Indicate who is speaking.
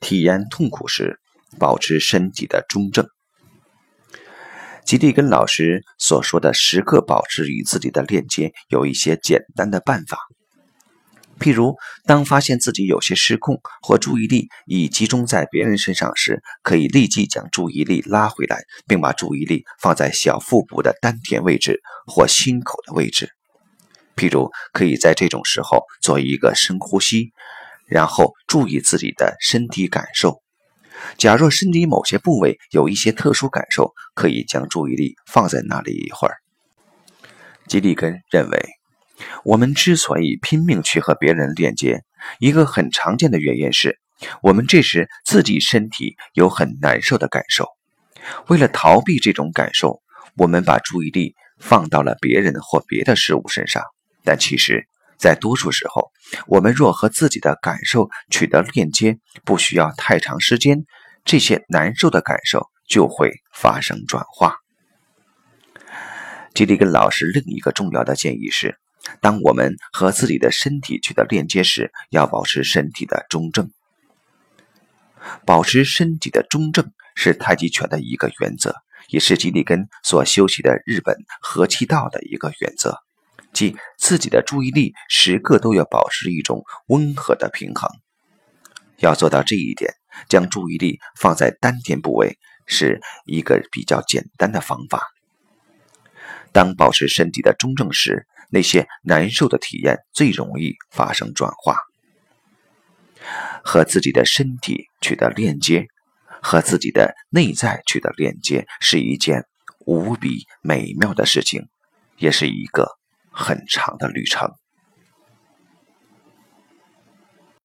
Speaker 1: 体验痛苦时，保持身体的中正。吉利根老师所说的时刻保持与自己的链接，有一些简单的办法。譬如，当发现自己有些失控或注意力已集中在别人身上时，可以立即将注意力拉回来，并把注意力放在小腹部的丹田位置或心口的位置。譬如，可以在这种时候做一个深呼吸，然后注意自己的身体感受。假若身体某些部位有一些特殊感受，可以将注意力放在那里一会儿。吉利根认为。我们之所以拼命去和别人链接，一个很常见的原因是，我们这时自己身体有很难受的感受。为了逃避这种感受，我们把注意力放到了别人或别的事物身上。但其实，在多数时候，我们若和自己的感受取得链接，不需要太长时间，这些难受的感受就会发生转化。吉利根老师另一个重要的建议是。当我们和自己的身体取得链接时，要保持身体的中正。保持身体的中正是太极拳的一个原则，也是吉利根所修习的日本和气道的一个原则，即自己的注意力时刻都要保持一种温和的平衡。要做到这一点，将注意力放在丹田部位是一个比较简单的方法。当保持身体的中正时，那些难受的体验最容易发生转化。和自己的身体取得链接，和自己的内在取得链接，是一件无比美妙的事情，也是一个很长的旅程。